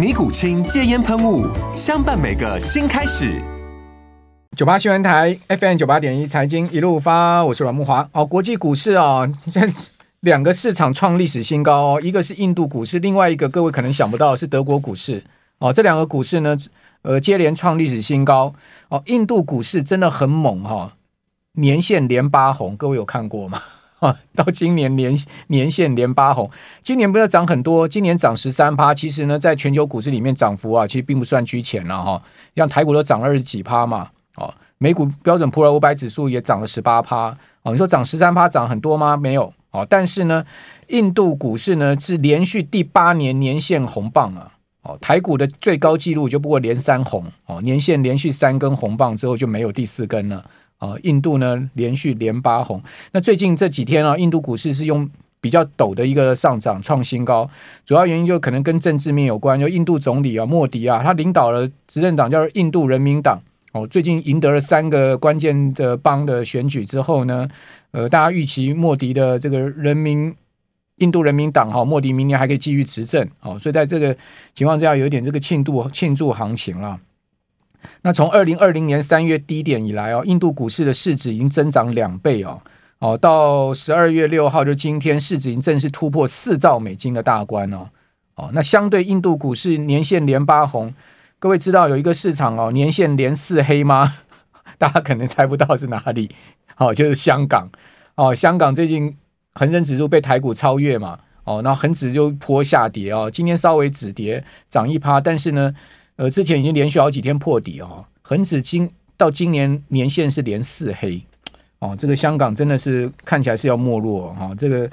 尼古清戒烟喷雾，相伴每个新开始。九八新闻台 FM 九八点一财经一路发，我是阮慕华。哦，国际股市啊，现在两个市场创历史新高哦，一个是印度股市，另外一个各位可能想不到是德国股市哦。这两个股市呢，呃，接连创历史新高哦。印度股市真的很猛哈、哦，年线连八红，各位有看过吗？啊，到今年年年线连八红，今年不是涨很多，今年涨十三趴。其实呢，在全球股市里面涨幅啊，其实并不算居前了哈。像台股都涨了二十几趴嘛，哦，美股标准普尔五百指数也涨了十八趴。哦，你说涨十三趴涨很多吗？没有。哦，但是呢，印度股市呢是连续第八年年线红棒啊。哦，台股的最高纪录就不过连三红。哦，年线连续三根红棒之后就没有第四根了。啊，印度呢连续连八红，那最近这几天啊，印度股市是用比较陡的一个上涨创新高，主要原因就可能跟政治面有关，就印度总理啊莫迪啊，他领导了执政党叫印度人民党，哦，最近赢得了三个关键的邦的选举之后呢，呃，大家预期莫迪的这个人民印度人民党哈，莫迪明年还可以继续执政，哦，所以在这个情况之下，有一点这个庆祝庆祝行情了。那从二零二零年三月低点以来哦，印度股市的市值已经增长两倍哦。哦，到十二月六号就今天市值已经正式突破四兆美金的大关哦。哦，那相对印度股市年线连八红，各位知道有一个市场哦年线连四黑吗？大家可能猜不到是哪里。哦，就是香港。哦，香港最近恒生指数被台股超越嘛。哦，那恒指就坡下跌哦，今天稍微止跌涨一趴，但是呢。呃，之前已经连续好几天破底哦，恒指今到今年年线是连四黑哦，这个香港真的是看起来是要没落哈、哦，这个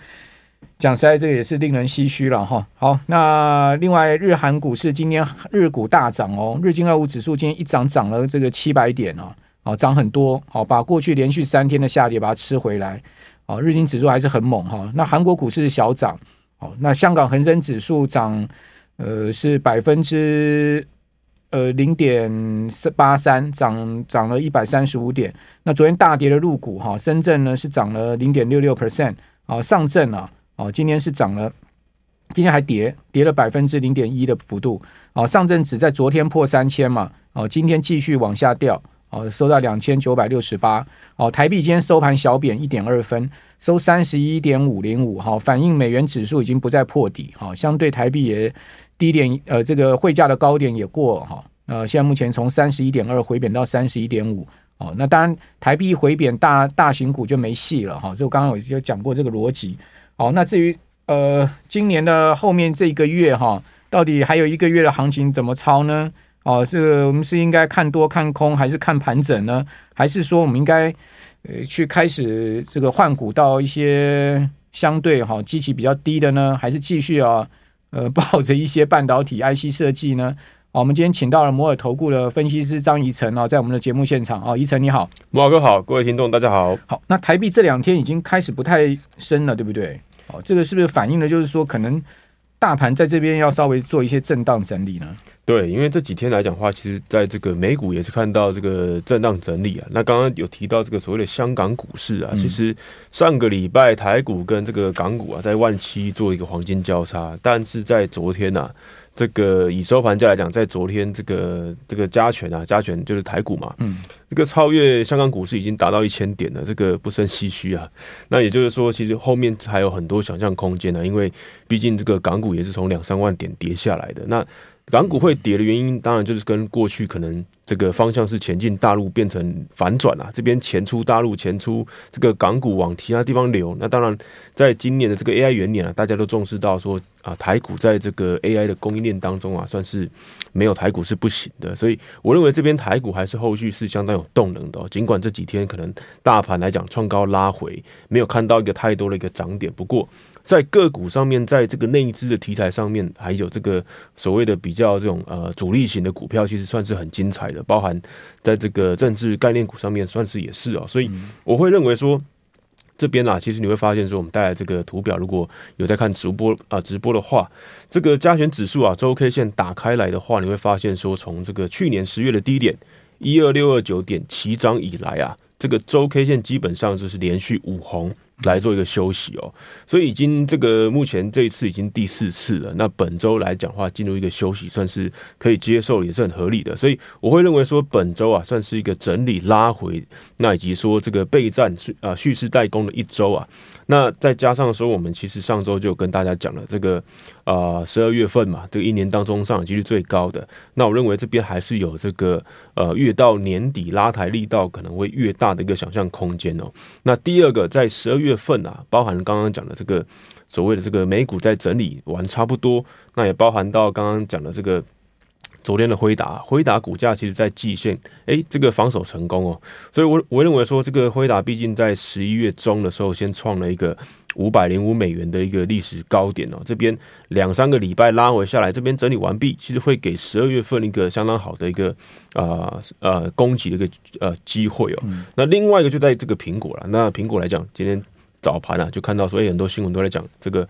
讲实在，这个也是令人唏嘘了哈、好，那另外日韩股市今天日股大涨哦，日经二五指数今天一涨涨了这个七百点哦，哦涨很多，好、把过去连续三天的下跌把它吃回来，哦，日经指数还是很猛哈、那韩国股市小涨，哦，那香港恒生指数涨呃是百分之。呃，零点八三涨涨了一百三十五点。那昨天大跌的入股哈，深圳呢是涨了零点六六 percent 啊，上证啊，哦，今天是涨了，今天还跌跌了百分之零点一的幅度啊。上证指在昨天破三千嘛，哦，今天继续往下掉，哦，收到两千九百六十八。哦，台币今天收盘小贬一点二分，收三十一点五零五，哈，反映美元指数已经不再破底，哈，相对台币也。低点呃，这个汇价的高点也过哈，呃，现在目前从三十一点二回贬到三十一点五哦，那当然台币回贬大大型股就没戏了哈，这我刚刚我就讲过这个逻辑。好，那至于呃今年的后面这一个月哈，到底还有一个月的行情怎么操呢？哦，是我们是应该看多看空，还是看盘整呢？还是说我们应该呃去开始这个换股到一些相对哈基期比较低的呢？还是继续啊？呃，抱着一些半导体 IC 设计呢，好，我们今天请到了摩尔投顾的分析师张怡晨啊，在我们的节目现场啊，贻程你好，慕驊哥好，各位听众大家好。好，那台币这两天已经开始不太升了，对不对？哦，这个是不是反映的就是说，可能大盘在这边要稍微做一些震荡整理呢？对，因为这几天来讲的话，其实在这个美股也是看到这个震荡整理啊。那刚刚有提到这个所谓的香港股市啊，其实上个礼拜台股跟这个港股啊在万七做一个黄金交叉，但是在昨天呐、啊，这个以收盘价来讲，在昨天这个这个加权啊，加权就是台股嘛，嗯，这个超越香港股市已经达到一千点了，这个不胜唏嘘啊。那也就是说，其实后面还有很多想象空间呢、啊，因为毕竟这个港股也是从两三万点跌下来的那。港股会跌的原因，当然就是跟过去可能这个方向是前进大陆变成反转啊，这边钱出大陆，钱出这个港股往其他地方流。那当然，在今年的这个 AI 元年啊，大家都重视到说啊，台股在这个 AI 的供应链当中啊，算是没有台股是不行的。所以我认为这边台股还是后续是相当有动能的。哦尽管这几天可能大盘来讲创高拉回，没有看到一个太多的一个涨点，不过。在个股上面，在这个内资的题材上面，还有这个所谓的比较这种呃主力型的股票，其实算是很精彩的。包含在这个政治概念股上面，算是也是哦。所以我会认为说，这边啊，其实你会发现说，我们带来这个图表，如果有在看直播啊直播的话，这个加权指数啊周 K 线打开来的话，你会发现说，从这个去年十月的低点一二六二九点起涨以来啊，这个周 K 线基本上就是连续五红。来做一个休息哦，所以已经这个目前这一次已经第四次了。那本周来讲话，进入一个休息，算是可以接受，也是很合理的。所以我会认为说，本周啊，算是一个整理拉回，那以及说这个备战啊蓄势待攻的一周啊。那再加上说，我们其实上周就跟大家讲了这个啊十二月份嘛，这个一年当中上涨几率最高的。那我认为这边还是有这个呃越到年底拉抬力道可能会越大的一个想象空间哦。那第二个在十二月。月份啊，包含刚刚讲的这个所谓的这个美股在整理完差不多，那也包含到刚刚讲的这个昨天的辉达，辉达股价其实在季线，哎，这个防守成功哦，所以我我认为说这个辉达毕竟在十一月中的时候先创了一个五百零五美元的一个历史高点哦，这边两三个礼拜拉回下来，这边整理完毕，其实会给十二月份一个相当好的一个呃呃攻击的一个呃机会哦。那另外一个就在这个苹果了，那苹果来讲，今天。早盘啊，就看到说，哎，很多新闻都在讲这个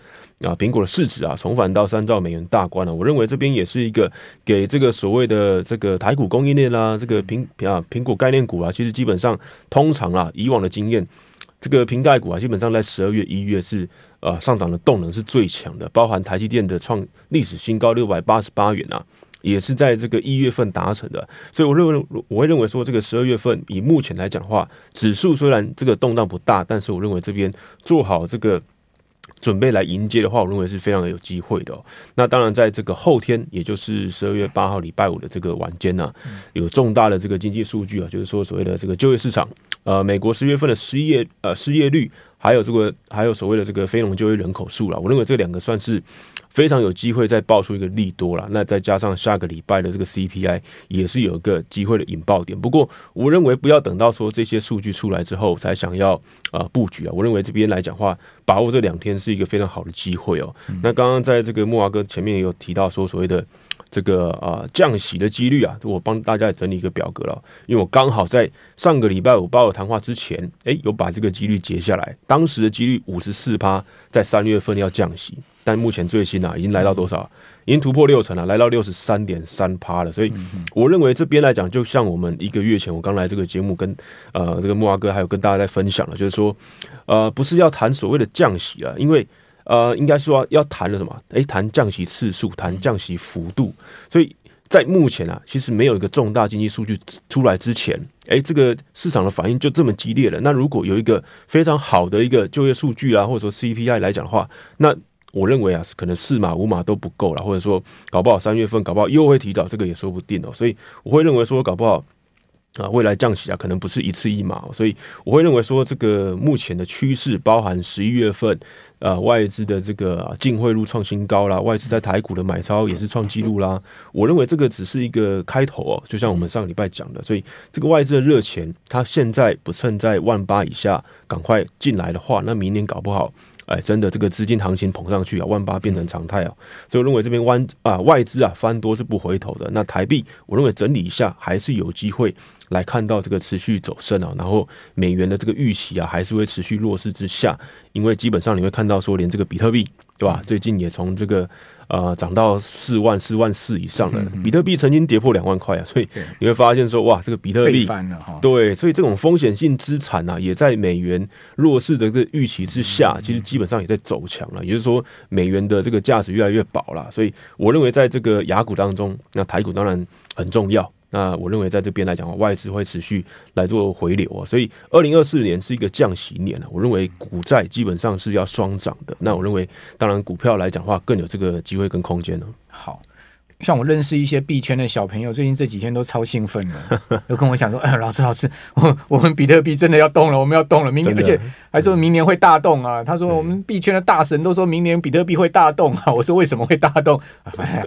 啊，苹果的市值啊，重返到三兆美元大关了。我认为这边也是一个给这个所谓的这个台股供应链啦，这个苹啊苹果概念股啊，其实基本上通常啊，以往的经验，这个苹概股啊，基本上在十二月、一月是呃上涨的动能是最强的，包含台积电的创历史新高六百八十八元啊。也是在这个一月份达成的，所以我认为我会认为说，这个十二月份以目前来讲的话，指数虽然这个动荡不大，但是我认为这边做好这个准备来迎接的话，我认为是非常的有机会的。那当然，在这个后天，也就是十二月八号礼拜五的这个晚间呢，有重大的这个经济数据啊，就是说所谓的这个就业市场，呃，美国十月份的失业呃失业率，还有这个还有所谓的这个非农就业人口数了，我认为这两个算是。非常有机会再爆出一个利多了，那再加上下个礼拜的这个 CPI 也是有一个机会的引爆点。不过，我认为不要等到说这些数据出来之后才想要啊、呃、布局啊。我认为这边来讲话，把握这两天是一个非常好的机会哦。嗯、那刚刚在这个木华哥前面也有提到说所谓的。这个啊降息的几率啊，我帮大家整理一个表格了，因为我刚好在上个礼拜五鲍尔谈话之前，哎，有把这个几率截下来。当时的几率五十四趴，在三月份要降息，但目前最新啊，已经来到多少？已经突破六成了，来到六十三点三趴了。所以我认为这边来讲，就像我们一个月前我刚来这个节目跟呃这个木阿哥还有跟大家在分享了，就是说呃不是要谈所谓的降息啊，因为。呃，应该说要谈的什么？诶，谈降息次数，谈降息幅度。所以在目前啊，其实没有一个重大经济数据出来之前，诶，这个市场的反应就这么激烈了。那如果有一个非常好的一个就业数据啊，或者说 CPI 来讲的话，那我认为啊，可能四码五码都不够了，或者说搞不好三月份搞不好又会提早，这个也说不定哦。所以我会认为说，搞不好。啊，未来降息啊，可能不是一次一码，所以我会认为说，这个目前的趋势，包含十一月份，呃，外资的这个净汇入创新高啦，外资在台股的买超也是创纪录啦。我认为这个只是一个开头哦，就像我们上个礼拜讲的，所以这个外资的热钱，它现在不趁在万八以下赶快进来的话，那明年搞不好。哎，真的，这个资金行情捧上去啊，万八变成常态啊，所以我认为这边弯啊外资啊翻多是不回头的。那台币，我认为整理一下还是有机会来看到这个持续走升啊，然后美元的这个预期啊还是会持续弱势之下，因为基本上你会看到说，连这个比特币，对吧？最近也从这个。呃，涨到四万、四万四以上的。比特币曾经跌破两万块啊，所以你会发现说，哇，这个比特币对，所以这种风险性资产啊，也在美元弱势的这个预期之下，其实基本上也在走强了。也就是说，美元的这个价值越来越薄了。所以，我认为在这个雅股当中，那台股当然很重要。那我认为在这边来讲，外资会持续来做回流啊，所以二零二四年是一个降息年。我认为股债基本上是要双涨的。那我认为，当然股票来讲的话，更有这个机会跟空间呢。好，像我认识一些币圈的小朋友，最近这几天都超兴奋的，都跟我讲说：“哎，老师，老师，我我们比特币真的要动了，我们要动了，明年，而且还说明年会大动啊。”他说：“我们币圈的大神都说明年比特币会大动啊。”我说：“为什么会大动？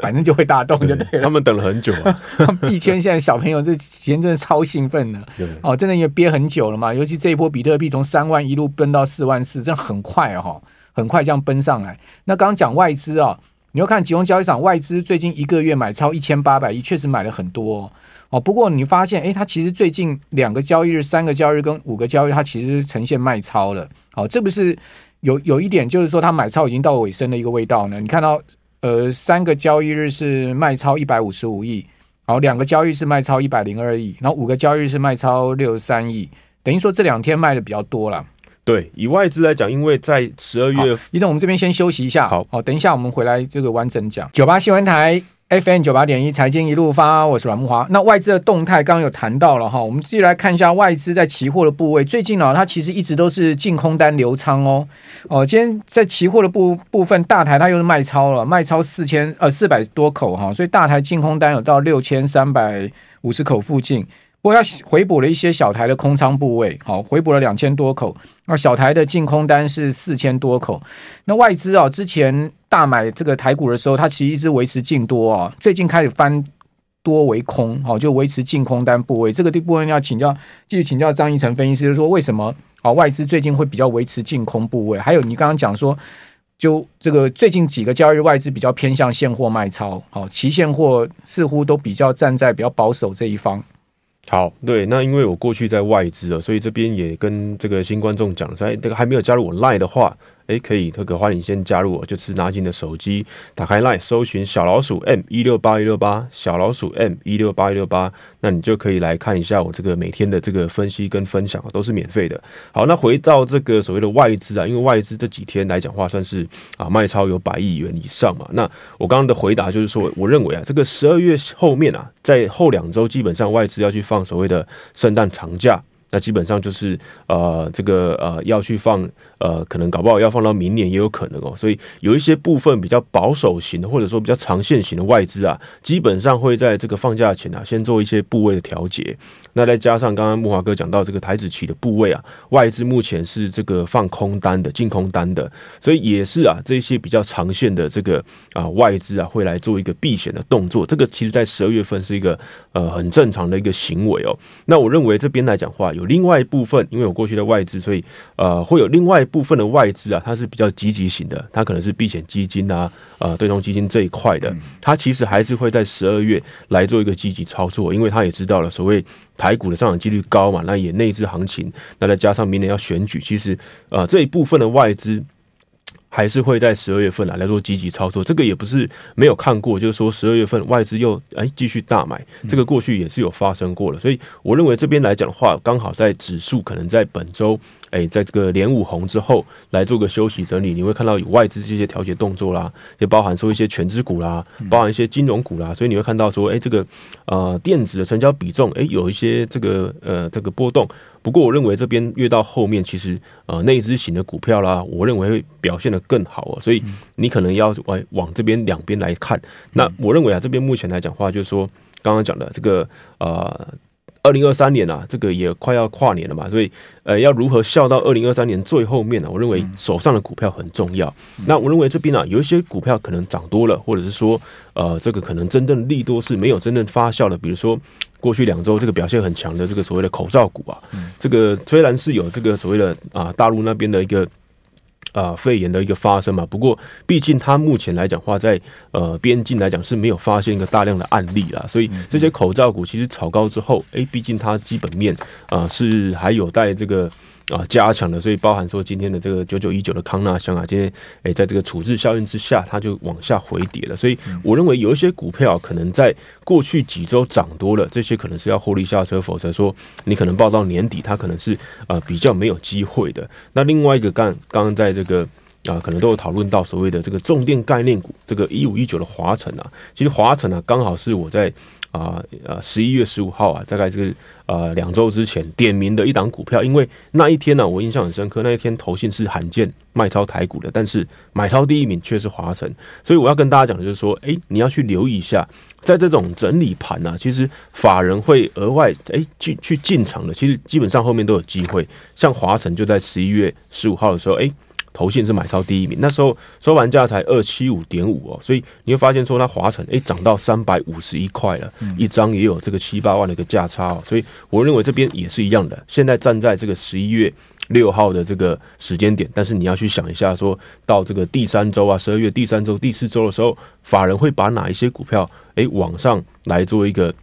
反正就会大动就对了。”他们等了很久啊，币圈现在小朋友这几天真的超兴奋的，哦，真的也憋很久了嘛。尤其这一波比特币从三万一路奔到四万四，真的很快哈，很快这样奔上来。那刚刚讲外资啊。你要看集中交易场外资最近一个月买超一千八百亿，确实买了很多哦，不过你发现，诶，它其实最近两个交易日、三个交易日跟五个交易日，它其实呈现卖超了。好，这不是有有一点，就是说它买超已经到尾声的一个味道呢？你看到，呃，三个交易日是卖超一百五十五亿，好，两个交易是卖超一百零二亿，然后五个交易日是卖超六十三亿，等于说这两天卖的比较多了。对，以外资来讲，因为在十二月，一阵我们这边先休息一下。好，好，等一下我们回来这个完整讲。九八新闻台 FM 九八点一财经一路发，我是阮木华。那外资的动态刚刚有谈到了哈，我们继续来看一下外资在期货的部位。最近呢，它其实一直都是净空单流仓哦。哦，今天在期货的部部分，大台它又是卖超了，卖超四千呃四百多口哈，所以大台净空单有到六千三百五十口附近。不过，要回补了一些小台的空仓部位，好，回补了两千多口。那小台的净空单是四千多口。那外资啊，之前大买这个台股的时候，它其实一直维持净多啊，最近开始翻多为空，好，就维持净空单部位。这个部分要请教，继续请教张贻程分析师，就是说为什么啊外资最近会比较维持净空部位？还有你刚刚讲说，就这个最近几个交易日外资比较偏向现货卖超，好，期现货似乎都比较站在比较保守这一方。好，对，那因为我过去在外资啊，所以这边也跟这个新观众讲，在这个还没有加入我 Line 的话。哎，可以，这个欢迎先加入我，就是拿起你的手机，打开 Line，搜寻小老鼠 M 一六八一六八，小老鼠 M 一六八一六八，那你就可以来看一下我这个每天的这个分析跟分享，都是免费的。好，那回到这个所谓的外资啊，因为外资这几天来讲话，算是啊卖超有百亿元以上嘛。那我刚刚的回答就是说，我认为啊，这个十二月后面啊，在后两周基本上外资要去放所谓的圣诞长假。那基本上就是呃，这个呃要去放呃，可能搞不好要放到明年也有可能哦。所以有一些部分比较保守型的，或者说比较长线型的外资啊，基本上会在这个放假前啊，先做一些部位的调节。那再加上刚刚木华哥讲到这个台指期的部位啊，外资目前是这个放空单的、净空单的，所以也是啊，这些比较长线的这个啊外资啊，会来做一个避险的动作。这个其实在十二月份是一个呃很正常的一个行为哦。那我认为这边来讲话。有另外一部分，因为有过去的外资，所以呃，会有另外一部分的外资啊，它是比较积极型的，它可能是避险基金啊，呃，对冲基金这一块的，它其实还是会在十二月来做一个积极操作，因为它也知道了所谓台股的上涨几率高嘛，那也内资行情，那再加上明年要选举，其实呃这一部分的外资。还是会在十二月份来来做积极操作，这个也不是没有看过，就是说十二月份外资又哎继续大买，这个过去也是有发生过了，所以我认为这边来讲的话，刚好在指数可能在本周哎在这个连五红之后来做个休息整理，你会看到有外资这些调节动作啦，也包含说一些全资股啦，包含一些金融股啦，所以你会看到说哎这个呃电子的成交比重哎有一些这个呃这个波动。不过，我认为这边越到后面，其实呃内资型的股票啦，我认为会表现得更好哦。所以你可能要往往这边两边来看。那我认为啊，这边目前来讲话，就是说刚刚讲的这个呃。二零二三年啊，这个也快要跨年了嘛，所以呃，要如何笑到二零二三年最后面呢、啊？我认为手上的股票很重要。嗯、那我认为这边啊，有一些股票可能涨多了，或者是说呃，这个可能真正利多是没有真正发酵的。比如说过去两周这个表现很强的这个所谓的口罩股啊，嗯、这个虽然是有这个所谓的啊大陆那边的一个。啊、呃，肺炎的一个发生嘛，不过毕竟它目前来讲话在，呃边境来讲是没有发现一个大量的案例啦，所以这些口罩股其实炒高之后，诶，毕竟它基本面啊、呃、是还有待这个。啊，加强的，所以包含说今天的这个九九一九的康纳香啊，今天诶，在这个处置效应之下，它就往下回跌了。所以我认为有一些股票可能在过去几周涨多了，这些可能是要获利下车，否则说你可能抱到年底，它可能是呃比较没有机会的。那另外一个刚刚刚在这个。啊，可能都有讨论到所谓的这个重电概念股，这个一五一九的华晨啊，其实华晨啊，刚好是我在啊呃十一月十五号啊，大概是呃两周之前点名的一档股票，因为那一天呢、我印象很深刻，那一天投信是罕见卖超台股的，但是买超第一名却是华晨，所以我要跟大家讲的就是说，哎，你要去留意一下，在这种整理盘呢、啊，其实法人会额外哎进去进场的，其实基本上后面都有机会，像华晨就在十一月十五号的时候，哎。投信是买超第一名，那时候收盘价才二七五点五哦，所以你会发现说它华晨诶涨到三百五十一块了，一张也有这个七八万的一个价差哦，所以我认为这边也是一样的。现在站在这个十一月六号的这个时间点，但是你要去想一下，说到这个第三周啊，十二月第三周、第四周的时候，法人会把哪一些股票诶往上来做一个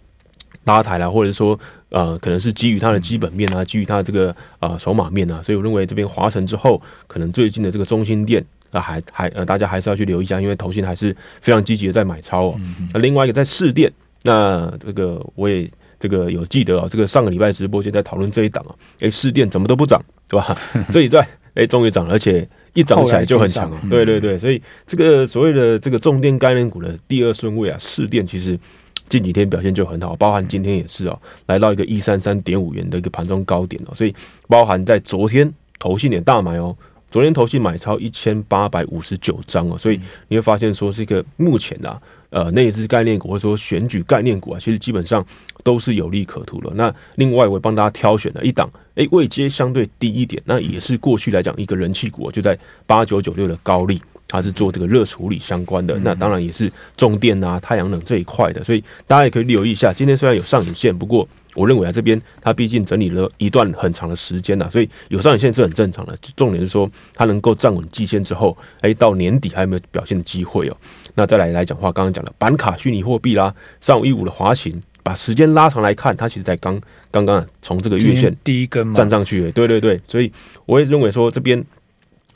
拉抬啦，或者说。呃，可能是基于它的基本面啊，基于它的这个呃筹码面啊，所以我认为这边华晨之后，可能最近的这个中心店啊，还还呃，大家还是要去留意一下，因为投信还是非常积极的在买超哦。那、另外一个在市电，那这个我也这个有记得啊，这个上个礼拜直播间在讨论这一档啊，哎，市电怎么都不涨，对吧？这一在哎，终于涨了，而且一涨起来就很强啊，对对对，所以这个所谓的这个重电概念股的第二顺位啊，市电其实。近几天表现就很好，包含今天也是哦，来到一个一三三点五元的一个盘中高点哦，所以包含在昨天投信也大买哦，昨天投信买超一千八百五十九张哦，所以你会发现说这个目前啊，呃，内资概念股或者说选举概念股啊，其实基本上都是有利可图的。那另外我帮大家挑选了一档，诶，位阶相对低一点，那也是过去来讲一个人气股，就在八九九六的高力。它是做这个热处理相关的，那当然也是重电啊、太阳能这一块的，所以大家也可以留意一下。今天虽然有上影线，不过我认为啊，这边它毕竟整理了一段很长的时间了，所以有上影线是很正常的。重点是说它能够站稳季线之后，哎，到年底还有没有表现的机会哦？那再来来讲话，刚刚讲了板卡虚拟货币啦，上五一五的滑行，把时间拉长来看，它其实在刚刚刚从这个月线第一根站上去，对对对，所以我也认为说这边。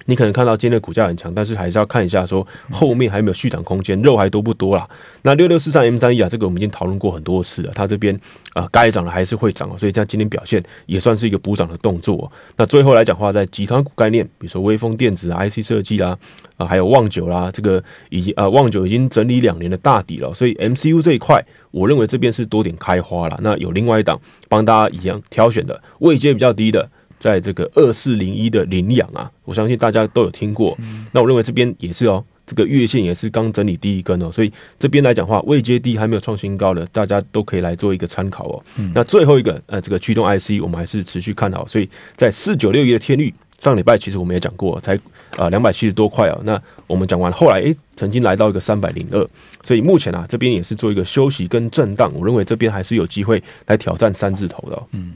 你可能看到今天的股价很强，但是还是要看一下说后面还有没有续涨空间，肉还多不多啦？那六六四三 M 三一啊，这个我们已经讨论过很多次了，它这边啊该涨的还是会涨，所以在今天表现也算是一个补涨的动作。那最后来讲话，在集团股概念，比如说微风电子啊、IC 设计啦，啊还有旺九啦，这个已经啊旺九已经整理两年的大底了，所以 MCU 这一块，我认为这边是多点开花了。那有另外一档帮大家一样挑选的位阶比较低的。在这个二四零一的领养啊，我相信大家都有听过。那我认为这边也是哦，这个月线也是刚整理第一根哦，所以这边来讲的话，未接低还没有创新高的，大家都可以来做一个参考哦。那最后一个呃，这个驱动 IC 我们还是持续看好，所以在四九六一的天率，上礼拜其实我们也讲过，才啊两百七十多块哦。那我们讲完后来诶，曾经来到一个三百零二，所以目前啊这边也是做一个休息跟震荡，我认为这边还是有机会来挑战三字头的哦。嗯。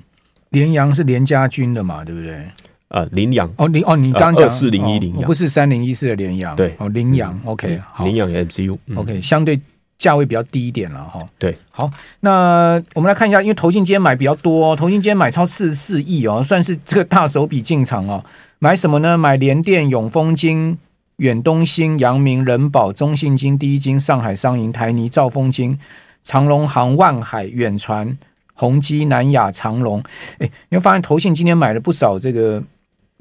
联阳是联家军的嘛，对不对？呃，凌阳哦，凌哦，你刚讲四零一凌阳，不是三零一四的联阳，对，哦，凌阳，OK，好，凌阳 MCU，OK，相对价位比较低一点了哈。对，好，那我们来看一下，因为投信今天买比较多，投信今天买超四十四亿哦，算是这个大手笔进场哦。买什么呢？买联电、永丰金、远东新、阳明、人保、中信金、第一金、上海商银、台泥、兆丰金、长荣航、万海、远传。宏基、南亚、长隆，哎，你会发现投信今天买了不少这个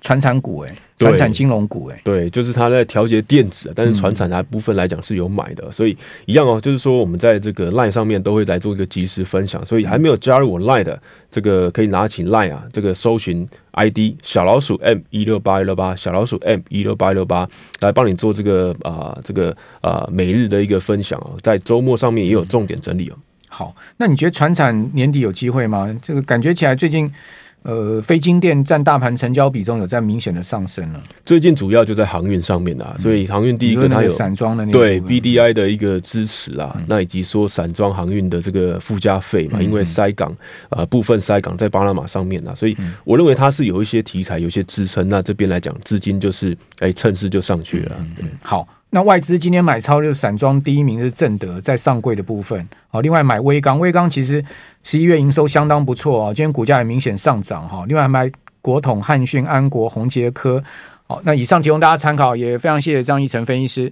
传产股，哎，传产金融股，哎，对，就是他在调节电子，但是传产它部分来讲是有买的，嗯、所以一样哦，就是说我们在这个 Line 上面都会来做一个及时分享，所以还没有加入我 Line 的这个可以拿起 Line 啊，这个搜寻 ID 小老鼠 M 一六八一六八，小老鼠 M 一六八一六八来帮你做这个啊、呃，这个啊、呃、每日的一个分享哦，在周末上面也有重点整理哦。好，那你觉得船产年底有机会吗？这个感觉起来最近，呃，非金电占大盘成交比重有在明显的上升了。最近主要就在航运上面啊，所以航运第一个它有散装的那对 BDI 的一个支持啊，嗯、那以及说散装航运的这个附加费嘛，嗯、因为塞港呃部分塞港在巴拿马上面啊，所以我认为它是有一些题材，有一些支撑。那这边来讲，资金就是哎、欸、趁势就上去了。嗯，嗯，好。那外资今天买超就是散装第一名是正德，在上柜的部分。好，另外买威刚，威刚其实十一月营收相当不错哦，今天股价也明显上涨哈。另外买国统、汉讯、安国、宏杰科。好，那以上提供大家参考，也非常谢谢张义成分析师。